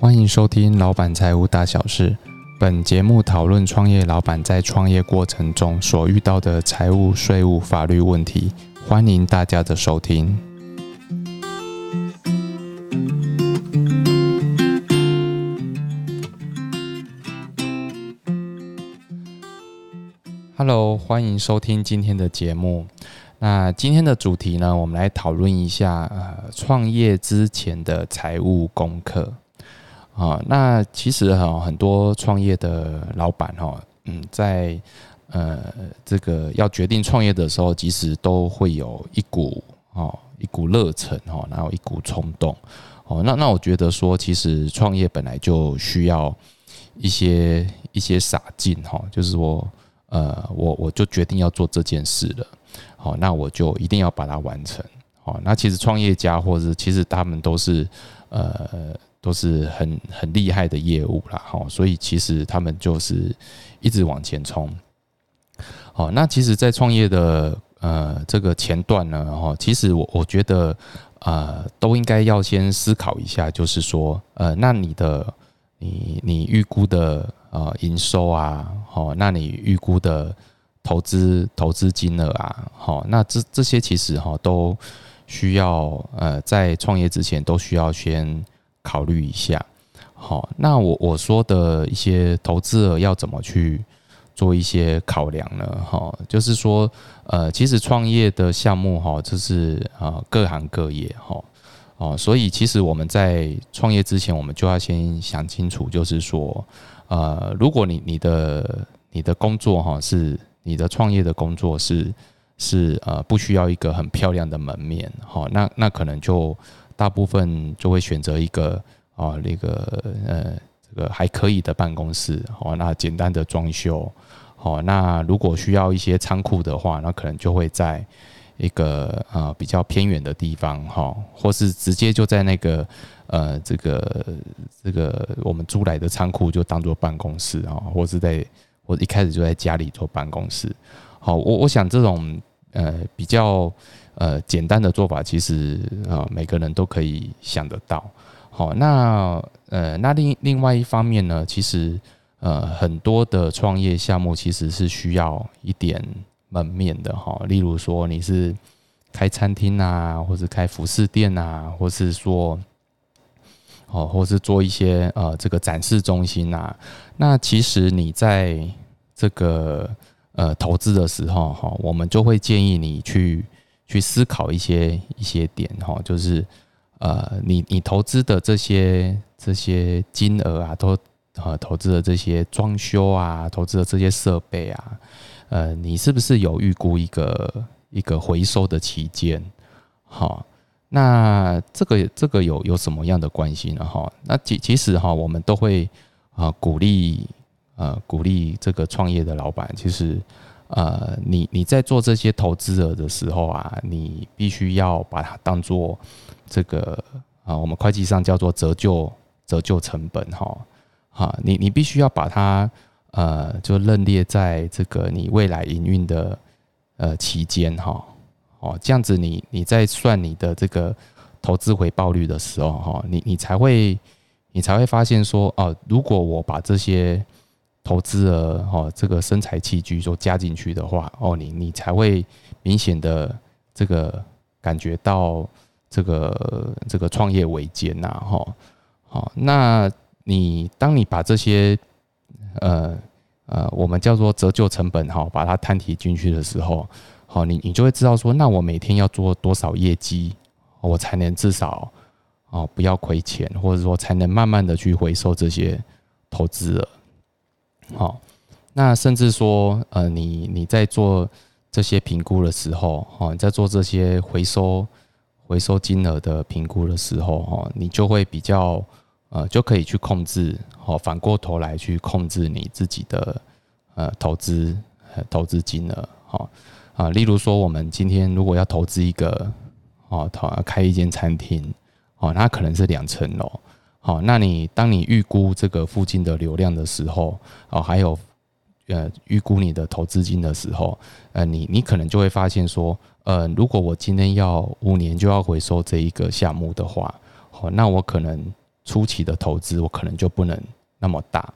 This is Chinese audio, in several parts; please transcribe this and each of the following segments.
欢迎收听《老板财务大小事》。本节目讨论创业老板在创业过程中所遇到的财务、税务、法律问题。欢迎大家的收听。Hello，欢迎收听今天的节目。那今天的主题呢，我们来讨论一下呃，创业之前的财务功课。啊，那其实哈，很多创业的老板哈，嗯，在呃这个要决定创业的时候，其实都会有一股哦一股热忱哈，然后一股冲动哦。那那我觉得说，其实创业本来就需要一些一些洒劲哈，就是说呃，我我就决定要做这件事了，好，那我就一定要把它完成。好，那其实创业家或者其实他们都是呃。都是很很厉害的业务啦，哈，所以其实他们就是一直往前冲。好，那其实，在创业的呃这个前段呢，哈，其实我我觉得呃都应该要先思考一下，就是说，呃，那你的你你预估的呃营收啊，好，那你预估的投资投资金额啊，好，那这这些其实哈都需要呃在创业之前都需要先。考虑一下，好，那我我说的一些投资额要怎么去做一些考量呢？哈，就是说，呃，其实创业的项目哈，就是啊各行各业哈，哦，所以其实我们在创业之前，我们就要先想清楚，就是说，呃，如果你你的你的工作哈是你的创业的工作是是呃不需要一个很漂亮的门面，哈，那那可能就。大部分就会选择一个啊，那个呃，这个还可以的办公室哦。那简单的装修哦。那如果需要一些仓库的话，那可能就会在一个啊比较偏远的地方哈，或是直接就在那个呃这个这个我们租来的仓库就当做办公室啊，或是在或一开始就在家里做办公室。好，我我想这种呃比较。呃，简单的做法其实啊，每个人都可以想得到。好，那呃，那另另外一方面呢，其实呃，很多的创业项目其实是需要一点门面的哈。例如说，你是开餐厅啊，或者开服饰店啊，或是说哦，或是做一些呃这个展示中心啊。那其实你在这个呃投资的时候哈，我们就会建议你去。去思考一些一些点哈，就是呃，你你投资的这些这些金额啊，都呃投资的这些装修啊，投资的这些设备啊，呃，你是不是有预估一个一个回收的期间？好，那这个这个有有什么样的关系呢？哈，那其其实哈，我们都会啊鼓励呃鼓励这个创业的老板，其实。呃，你你在做这些投资额的时候啊，你必须要把它当做这个啊，我们会计上叫做折旧折旧成本哈，哈，你你必须要把它呃，就认列在这个你未来营运的呃期间哈，哦，这样子你你在算你的这个投资回报率的时候哈，你你才会你才会发现说哦，如果我把这些投资额哦，这个生财器具说加进去的话哦，你你才会明显的这个感觉到这个这个创业维艰呐哈好，那你当你把这些呃呃我们叫做折旧成本哈，把它摊提进去的时候，好，你你就会知道说，那我每天要做多少业绩，我才能至少哦不要亏钱，或者说才能慢慢的去回收这些投资额。好，那甚至说，呃，你你在做这些评估的时候，哈，你在做这些回收回收金额的评估的时候，哈，你就会比较，呃，就可以去控制，好，反过头来去控制你自己的呃投资呃投资金额，好啊，例如说，我们今天如果要投资一个，哦，投开一间餐厅，哦，那可能是两层楼。好，那你当你预估这个附近的流量的时候，哦，还有呃预估你的投资金的时候，呃，你你可能就会发现说，呃，如果我今天要五年就要回收这一个项目的话，好，那我可能初期的投资我可能就不能那么大，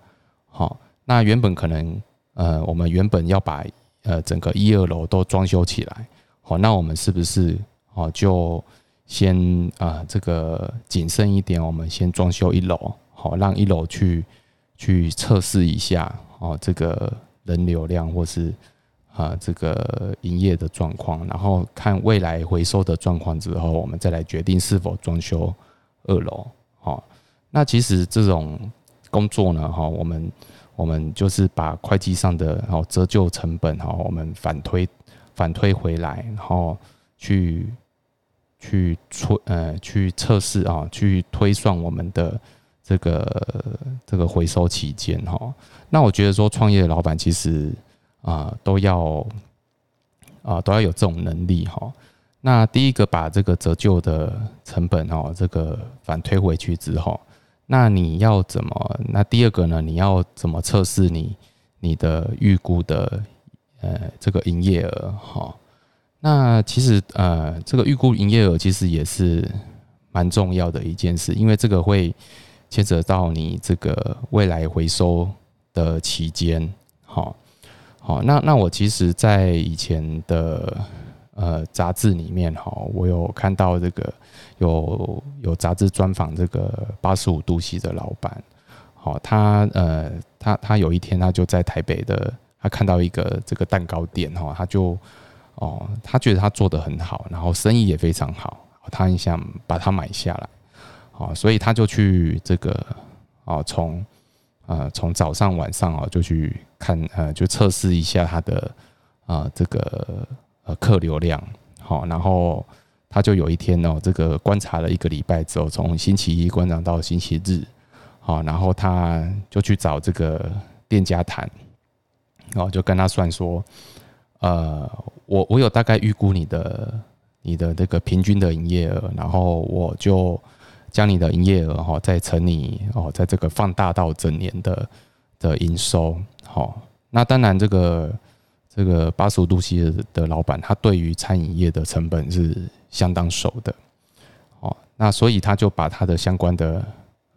好，那原本可能呃，我们原本要把呃整个一二楼都装修起来，好，那我们是不是哦就先啊这个谨慎一点，我们先装修一楼，好，让一楼去去测试一下哦这个人流量或是啊这个营业的状况，然后看未来回收的状况之后，我们再来决定是否装修二楼，好。那其实这种工作呢，哈，我们我们就是把会计上的哦折旧成本哈，我们反推反推回来，然后去去测呃去测试啊，去推算我们的这个这个回收期间哈。那我觉得说创业的老板其实啊都要啊都要有这种能力哈。那第一个把这个折旧的成本哦这个反推回去之后。那你要怎么？那第二个呢？你要怎么测试你你的预估的呃这个营业额？哈，那其实呃这个预估营业额其实也是蛮重要的一件事，因为这个会牵扯到你这个未来回收的期间。好，好，那那我其实在以前的呃杂志里面哈，我有看到这个。有有杂志专访这个八十五度 C 的老板，好，他呃，他他有一天他就在台北的，他看到一个这个蛋糕店哈，他就哦，他觉得他做的很好，然后生意也非常好，他很想把它买下来，好，所以他就去这个哦，从呃从早上晚上哦就去看呃，就测试一下他的啊这个呃客流量，好，然后。他就有一天哦，这个观察了一个礼拜之后，从星期一观察到星期日，好，然后他就去找这个店家谈，然后就跟他算说，呃，我我有大概预估你的你的这个平均的营业额，然后我就将你的营业额哈再乘以哦，在这个放大到整年的的营收，好，那当然这个这个八十五度 C 的的老板，他对于餐饮业的成本是。相当熟的，哦，那所以他就把他的相关的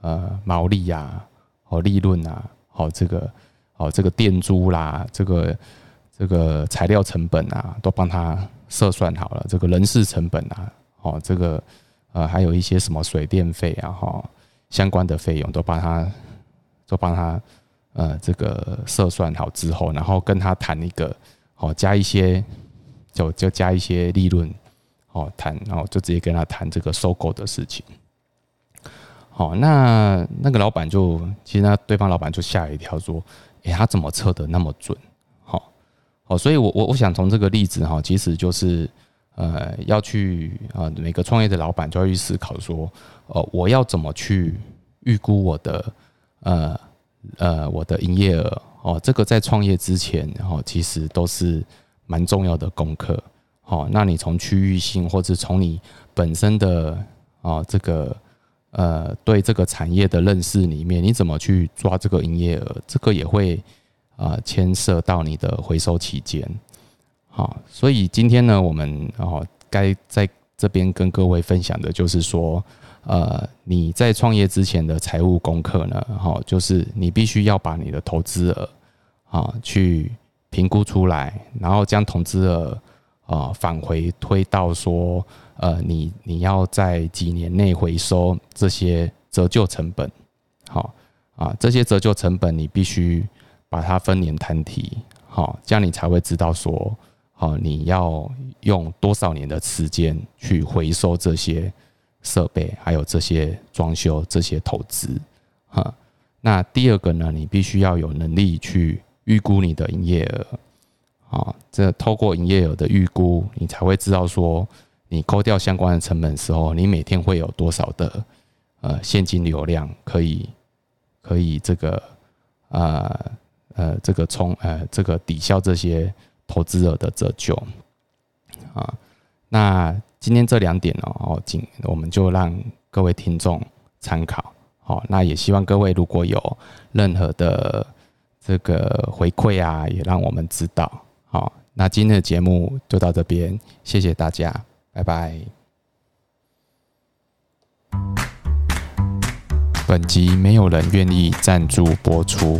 呃毛利呀、哦利润啊、哦这个哦这个店租啦、这个这个材料成本啊，都帮他测算好了，这个人事成本啊，哦这个呃还有一些什么水电费啊，哈相关的费用都帮他都帮他呃这个测算好之后，然后跟他谈一个哦加一些就就加一些利润。哦，谈，然后就直接跟他谈这个收购的事情。好，那那个老板就，其实那对方老板就吓一跳，说：“哎，他怎么测的那么准？”哦，所以我我我想从这个例子哈，其实就是呃，要去啊，每个创业的老板就要去思考说，哦，我要怎么去预估我的呃呃我的营业额？哦，这个在创业之前，哦，其实都是蛮重要的功课。好，那你从区域性，或者从你本身的啊这个呃对这个产业的认识里面，你怎么去抓这个营业额？这个也会啊牵涉到你的回收期间。好，所以今天呢，我们哦该在这边跟各位分享的就是说，呃，你在创业之前的财务功课呢，哈，就是你必须要把你的投资额啊去评估出来，然后将投资额。啊，返回推到说，呃，你你要在几年内回收这些折旧成本，好啊，这些折旧成本你必须把它分年摊提，好，这样你才会知道说，好，你要用多少年的时间去回收这些设备，还有这些装修这些投资，哈。那第二个呢，你必须要有能力去预估你的营业额。啊，这透过营业额的预估，你才会知道说，你扣掉相关的成本时候，你每天会有多少的呃现金流量可以可以这个呃呃这个冲呃这个抵消这些投资者的折旧啊。那今天这两点呢哦，仅我们就让各位听众参考。好，那也希望各位如果有任何的这个回馈啊，也让我们知道。好，那今天的节目就到这边，谢谢大家，拜拜。本集没有人愿意赞助播出。